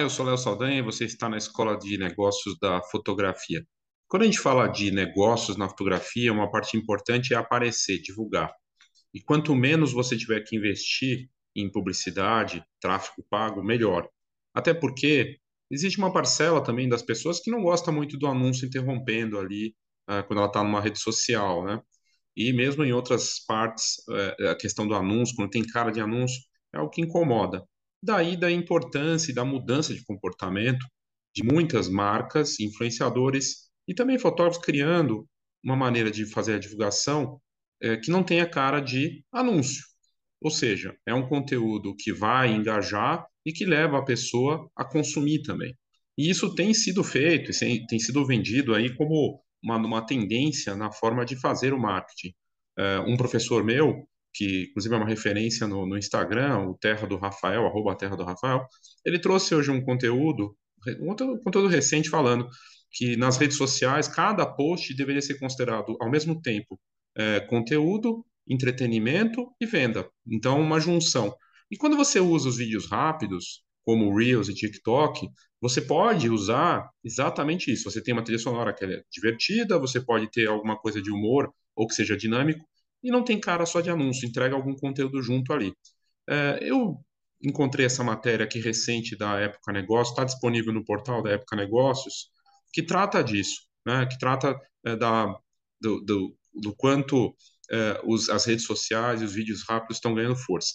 Olá, eu sou Léo Saldanha e você está na Escola de Negócios da Fotografia. Quando a gente fala de negócios na fotografia, uma parte importante é aparecer, divulgar. E quanto menos você tiver que investir em publicidade, tráfego pago, melhor. Até porque existe uma parcela também das pessoas que não gosta muito do anúncio interrompendo ali uh, quando ela está numa rede social, né? E mesmo em outras partes, uh, a questão do anúncio, quando tem cara de anúncio, é o que incomoda. Daí da importância e da mudança de comportamento de muitas marcas, influenciadores e também fotógrafos criando uma maneira de fazer a divulgação é, que não tenha cara de anúncio. Ou seja, é um conteúdo que vai engajar e que leva a pessoa a consumir também. E isso tem sido feito, tem sido vendido aí como uma, uma tendência na forma de fazer o marketing. É, um professor meu, que inclusive é uma referência no, no Instagram, o Terra do Rafael, arroba Terra do Rafael, ele trouxe hoje um conteúdo, um conteúdo recente falando que nas redes sociais cada post deveria ser considerado ao mesmo tempo é, conteúdo, entretenimento e venda. Então, uma junção. E quando você usa os vídeos rápidos, como Reels e TikTok, você pode usar exatamente isso. Você tem uma trilha sonora que é divertida, você pode ter alguma coisa de humor ou que seja dinâmico, e não tem cara só de anúncio, entrega algum conteúdo junto ali. É, eu encontrei essa matéria aqui recente da Época Negócios, está disponível no portal da Época Negócios, que trata disso, né? que trata é, da, do, do, do quanto é, os, as redes sociais e os vídeos rápidos estão ganhando força.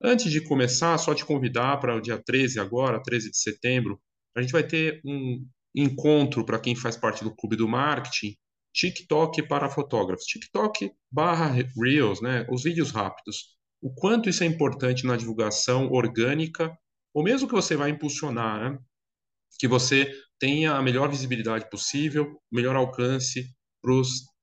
Antes de começar, só te convidar para o dia 13 agora, 13 de setembro, a gente vai ter um encontro para quem faz parte do Clube do Marketing, TikTok para fotógrafos. TikTok barra Reels, né? Os vídeos rápidos. O quanto isso é importante na divulgação orgânica, ou mesmo que você vai impulsionar, né? Que você tenha a melhor visibilidade possível, o melhor alcance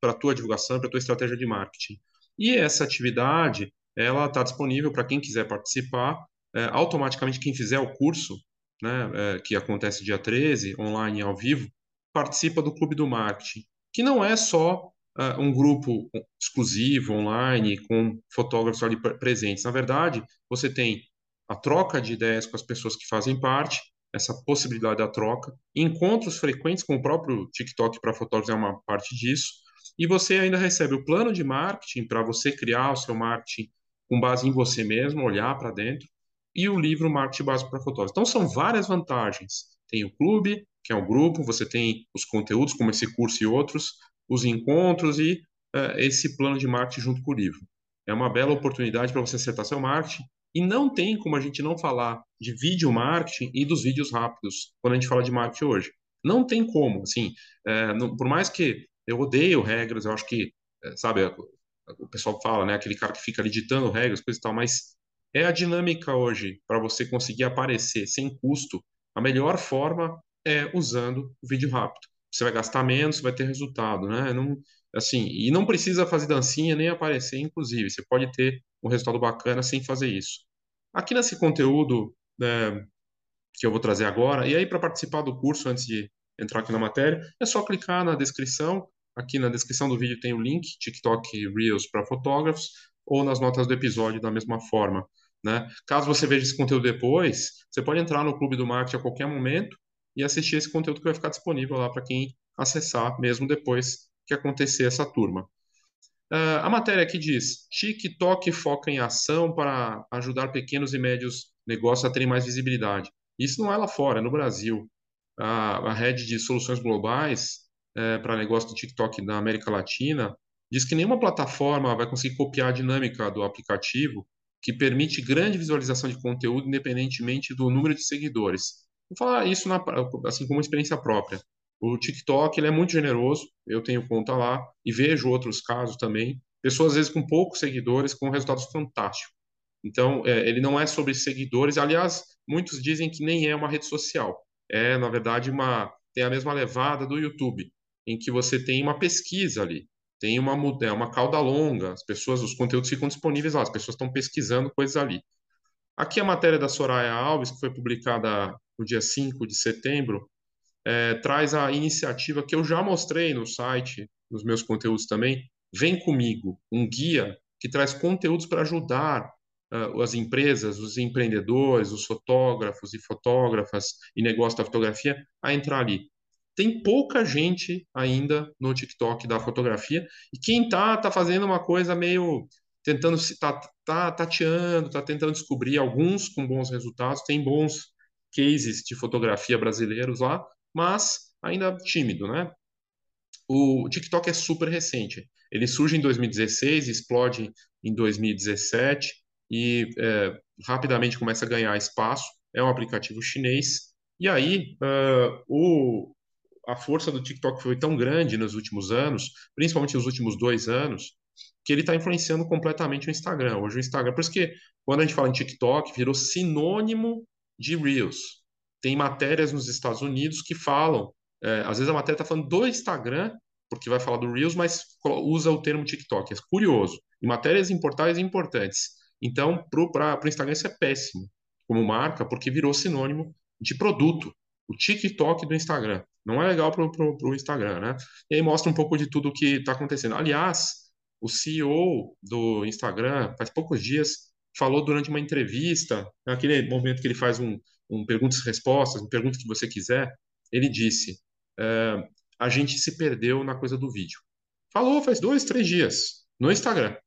para a tua divulgação, para a tua estratégia de marketing. E essa atividade, ela está disponível para quem quiser participar. É, automaticamente, quem fizer o curso, né, é, que acontece dia 13, online ao vivo, participa do Clube do Marketing que não é só uh, um grupo exclusivo online com fotógrafos ali presentes. Na verdade, você tem a troca de ideias com as pessoas que fazem parte, essa possibilidade da troca, encontros frequentes com o próprio TikTok para fotógrafos é uma parte disso, e você ainda recebe o plano de marketing para você criar o seu marketing com base em você mesmo, olhar para dentro, e o livro Marketing Básico para Fotógrafos. Então, são várias vantagens. Tem o clube, que é o grupo, você tem os conteúdos, como esse curso e outros, os encontros e uh, esse plano de marketing junto com o livro. É uma bela oportunidade para você acertar seu marketing e não tem como a gente não falar de vídeo marketing e dos vídeos rápidos quando a gente fala de marketing hoje. Não tem como, assim, é, não, por mais que eu odeio regras, eu acho que, é, sabe, o pessoal fala, né, aquele cara que fica editando regras, coisa e tal, mas é a dinâmica hoje para você conseguir aparecer sem custo. A melhor forma é usando o vídeo rápido. Você vai gastar menos, vai ter resultado, né? Não, assim, e não precisa fazer dancinha nem aparecer, inclusive. Você pode ter um resultado bacana sem fazer isso. Aqui nesse conteúdo né, que eu vou trazer agora, e aí para participar do curso, antes de entrar aqui na matéria, é só clicar na descrição. Aqui na descrição do vídeo tem o link TikTok Reels para fotógrafos, ou nas notas do episódio da mesma forma. Né? Caso você veja esse conteúdo depois, você pode entrar no Clube do Marketing a qualquer momento e assistir esse conteúdo que vai ficar disponível lá para quem acessar, mesmo depois que acontecer essa turma. Uh, a matéria aqui diz: TikTok foca em ação para ajudar pequenos e médios negócios a terem mais visibilidade. Isso não é lá fora, é no Brasil. A, a rede de soluções globais é, para negócio do TikTok na América Latina diz que nenhuma plataforma vai conseguir copiar a dinâmica do aplicativo que permite grande visualização de conteúdo independentemente do número de seguidores. Vou falar isso na, assim como experiência própria. O TikTok ele é muito generoso, eu tenho conta lá e vejo outros casos também. Pessoas, às vezes, com poucos seguidores, com resultados fantásticos. Então, é, ele não é sobre seguidores. Aliás, muitos dizem que nem é uma rede social. É, na verdade, uma tem a mesma levada do YouTube, em que você tem uma pesquisa ali, tem uma, é uma cauda longa, as pessoas, os conteúdos ficam disponíveis lá, as pessoas estão pesquisando coisas ali. Aqui a matéria da Soraya Alves, que foi publicada no dia 5 de setembro, é, traz a iniciativa que eu já mostrei no site, nos meus conteúdos também, Vem Comigo, um guia que traz conteúdos para ajudar uh, as empresas, os empreendedores, os fotógrafos e fotógrafas e negócio da fotografia a entrar ali. Tem pouca gente ainda no TikTok da fotografia e quem tá tá fazendo uma coisa meio tentando se tá, tá tateando, tá tentando descobrir alguns com bons resultados, tem bons cases de fotografia brasileiros lá, mas ainda tímido, né? O TikTok é super recente. Ele surge em 2016, explode em 2017 e é, rapidamente começa a ganhar espaço. É um aplicativo chinês. E aí, uh, o, a força do TikTok foi tão grande nos últimos anos, principalmente nos últimos dois anos, que ele está influenciando completamente o Instagram. Hoje o Instagram, por isso que quando a gente fala em TikTok, virou sinônimo de Reels. Tem matérias nos Estados Unidos que falam, é, às vezes a matéria está falando do Instagram, porque vai falar do Reels, mas usa o termo TikTok. É curioso. E matérias em portais importantes. Então, para o Instagram isso é péssimo como marca, porque virou sinônimo de produto. O TikTok do Instagram. Não é legal para o Instagram, né? E aí mostra um pouco de tudo o que está acontecendo. Aliás, o CEO do Instagram, faz poucos dias, falou durante uma entrevista, naquele momento que ele faz um, um perguntas e respostas, um pergunta que você quiser, ele disse: é, a gente se perdeu na coisa do vídeo. Falou faz dois, três dias no Instagram,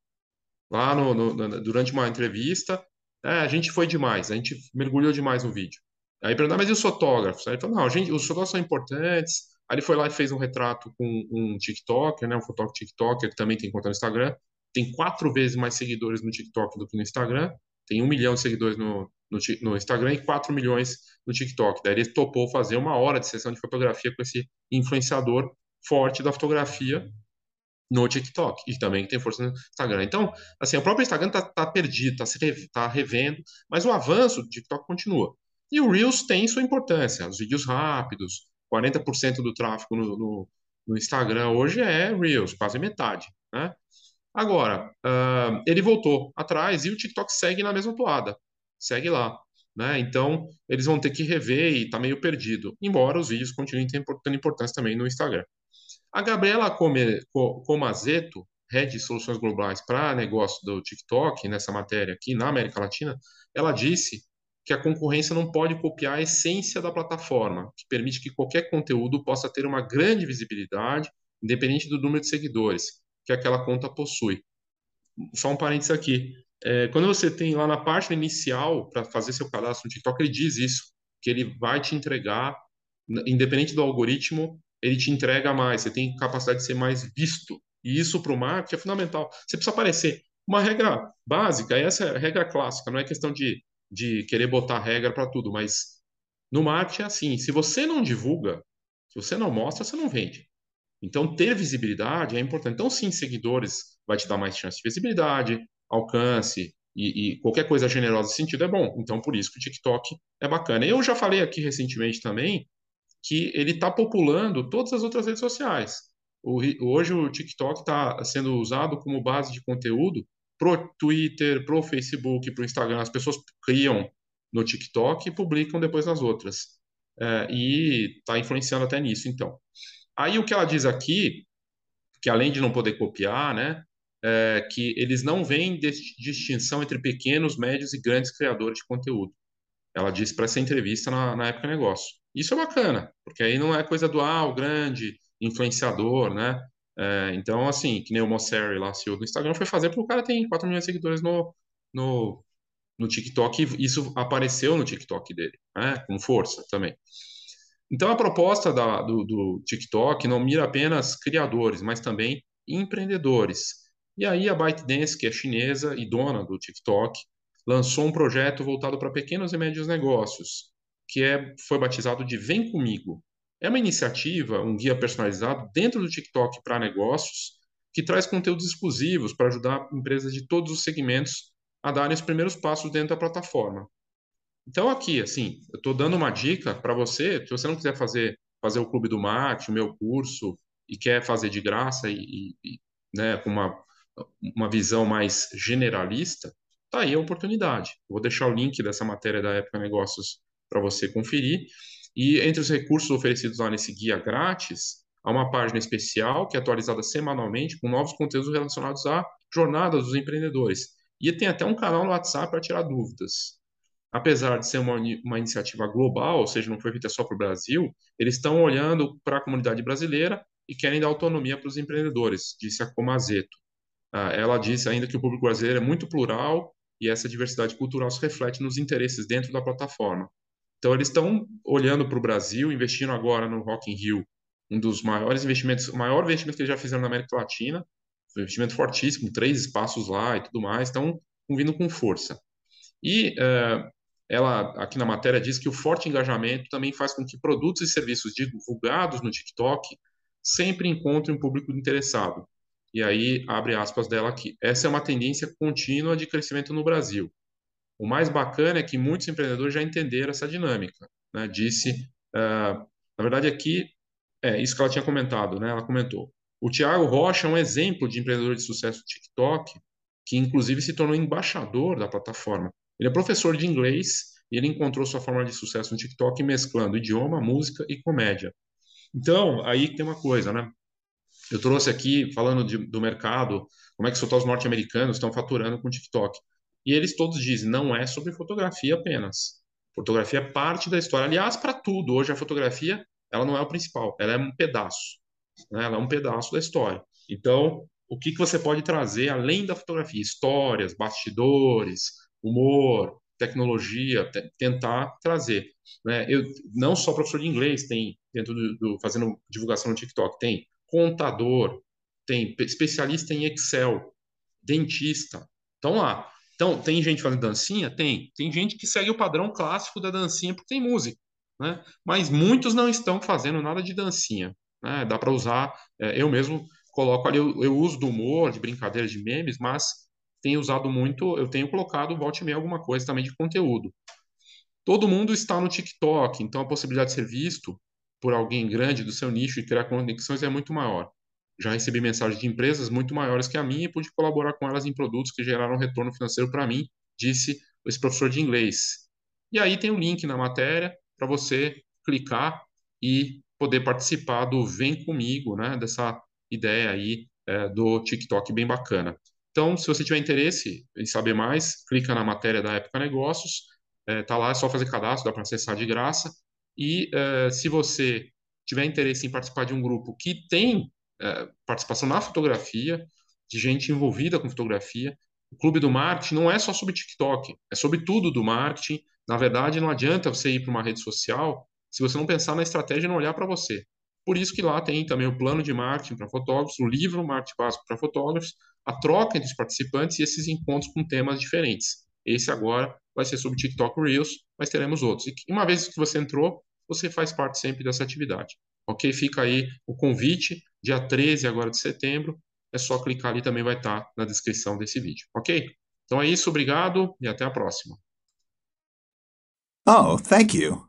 lá no, no, durante uma entrevista, é, a gente foi demais, a gente mergulhou demais no vídeo. Aí perguntou, mas e os fotógrafos? Aí ele falou, não, gente, os fotógrafos são importantes. Aí ele foi lá e fez um retrato com um TikToker, né, um fotógrafo TikToker que também tem conta no Instagram. Tem quatro vezes mais seguidores no TikTok do que no Instagram. Tem um milhão de seguidores no, no, no Instagram e 4 milhões no TikTok. Daí ele topou fazer uma hora de sessão de fotografia com esse influenciador forte da fotografia no TikTok e também tem força no Instagram. Então, assim, o próprio Instagram está tá perdido, está tá revendo, mas o avanço do TikTok continua. E o Reels tem sua importância, os vídeos rápidos, 40% do tráfego no, no, no, Instagram hoje é Reels, quase metade, né? Agora, uh, ele voltou atrás e o TikTok segue na mesma toada segue lá. Né? Então, eles vão ter que rever e está meio perdido, embora os vídeos continuem tendo importância também no Instagram. A Gabriela Comazeto, head de soluções globais para negócio do TikTok, nessa matéria aqui na América Latina, ela disse que a concorrência não pode copiar a essência da plataforma, que permite que qualquer conteúdo possa ter uma grande visibilidade, independente do número de seguidores que aquela conta possui. Só um parênteses aqui. É, quando você tem lá na página inicial para fazer seu cadastro no TikTok, ele diz isso, que ele vai te entregar, independente do algoritmo, ele te entrega mais, você tem capacidade de ser mais visto. E isso para o marketing é fundamental. Você precisa aparecer. Uma regra básica, essa é a regra clássica, não é questão de, de querer botar regra para tudo, mas no marketing é assim: se você não divulga, se você não mostra, você não vende. Então, ter visibilidade é importante. Então, sim, seguidores vai te dar mais chance de visibilidade, alcance e, e, qualquer coisa generosa nesse sentido é bom. Então, por isso que o TikTok é bacana. Eu já falei aqui recentemente também que ele está populando todas as outras redes sociais. O, hoje o TikTok está sendo usado como base de conteúdo pro Twitter, pro Facebook, pro Instagram. As pessoas criam no TikTok e publicam depois nas outras. É, e está influenciando até nisso, então. Aí o que ela diz aqui, que além de não poder copiar, né, é, que eles não veem distinção entre pequenos, médios e grandes criadores de conteúdo. Ela disse para essa entrevista na, na época negócio. Isso é bacana, porque aí não é coisa do ah, o grande influenciador, né? É, então, assim, que nem o Mosseri lá, CEO do Instagram, foi fazer porque o cara tem 4 milhões de seguidores no, no, no TikTok e isso apareceu no TikTok dele, né? Com força também. Então, a proposta da, do, do TikTok não mira apenas criadores, mas também empreendedores. E aí a ByteDance, que é chinesa e dona do TikTok, lançou um projeto voltado para pequenos e médios negócios, que é, foi batizado de Vem Comigo. É uma iniciativa, um guia personalizado dentro do TikTok para negócios, que traz conteúdos exclusivos para ajudar empresas de todos os segmentos a darem os primeiros passos dentro da plataforma. Então aqui, assim, eu estou dando uma dica para você, se você não quiser fazer fazer o Clube do Mate, o meu curso, e quer fazer de graça e, e né, com uma uma visão mais generalista, tá aí a oportunidade. Eu vou deixar o link dessa matéria da Época Negócios para você conferir. E entre os recursos oferecidos lá nesse guia grátis, há uma página especial que é atualizada semanalmente com novos conteúdos relacionados à jornada dos empreendedores. E tem até um canal no WhatsApp para tirar dúvidas. Apesar de ser uma, uma iniciativa global, ou seja, não foi feita só para o Brasil, eles estão olhando para a comunidade brasileira e querem dar autonomia para os empreendedores, disse a Comazeto. Ah, ela disse ainda que o público brasileiro é muito plural e essa diversidade cultural se reflete nos interesses dentro da plataforma. Então, eles estão olhando para o Brasil, investindo agora no Rock in Rio, um dos maiores investimentos, o maior investimento que eles já fizeram na América Latina, um investimento fortíssimo, três espaços lá e tudo mais, estão vindo com força. E uh, ela, aqui na matéria, diz que o forte engajamento também faz com que produtos e serviços divulgados no TikTok sempre encontrem um público interessado. E aí, abre aspas dela aqui. Essa é uma tendência contínua de crescimento no Brasil. O mais bacana é que muitos empreendedores já entenderam essa dinâmica. Né? Disse, uh, na verdade, aqui, é isso que ela tinha comentado, né? ela comentou. O Tiago Rocha é um exemplo de empreendedor de sucesso do TikTok, que inclusive se tornou embaixador da plataforma. Ele é professor de inglês e ele encontrou sua forma de sucesso no TikTok mesclando idioma, música e comédia. Então, aí tem uma coisa, né? Eu trouxe aqui, falando de, do mercado, como é que os norte-americanos estão faturando com o TikTok. E eles todos dizem, não é sobre fotografia apenas. Fotografia é parte da história. Aliás, para tudo, hoje a fotografia, ela não é o principal, ela é um pedaço. Né? Ela é um pedaço da história. Então, o que, que você pode trazer além da fotografia? Histórias, bastidores, humor, tecnologia, tentar trazer. Né? Eu não só professor de inglês tem dentro do, do, fazendo divulgação no TikTok, tem contador, tem especialista em Excel, dentista. Então lá. Então tem gente fazendo dancinha, tem. Tem gente que segue o padrão clássico da dancinha porque tem música, né? Mas muitos não estão fazendo nada de dancinha. Né? Dá para usar. É, eu mesmo coloco ali, eu, eu uso do humor, de brincadeira, de memes, mas tenho usado muito, eu tenho colocado volte meia alguma coisa também de conteúdo. Todo mundo está no TikTok, então a possibilidade de ser visto por alguém grande do seu nicho e criar conexões é muito maior. Já recebi mensagens de empresas muito maiores que a minha e pude colaborar com elas em produtos que geraram retorno financeiro para mim, disse esse professor de inglês. E aí tem um link na matéria para você clicar e poder participar do Vem Comigo, né, dessa ideia aí é, do TikTok bem bacana. Então, se você tiver interesse em saber mais, clica na matéria da Época Negócios, é, tá lá, é só fazer cadastro, dá para acessar de graça. E é, se você tiver interesse em participar de um grupo que tem é, participação na fotografia, de gente envolvida com fotografia, o Clube do Marketing não é só sobre TikTok, é sobre tudo do marketing. Na verdade, não adianta você ir para uma rede social se você não pensar na estratégia e não olhar para você. Por isso que lá tem também o plano de marketing para fotógrafos, o livro Marketing Básico para Fotógrafos, a troca entre os participantes e esses encontros com temas diferentes. Esse agora vai ser sobre TikTok Reels, mas teremos outros. E uma vez que você entrou, você faz parte sempre dessa atividade. Ok? Fica aí o convite, dia 13 agora de setembro. É só clicar ali, também vai estar na descrição desse vídeo. Ok? Então é isso, obrigado e até a próxima. Oh, thank you.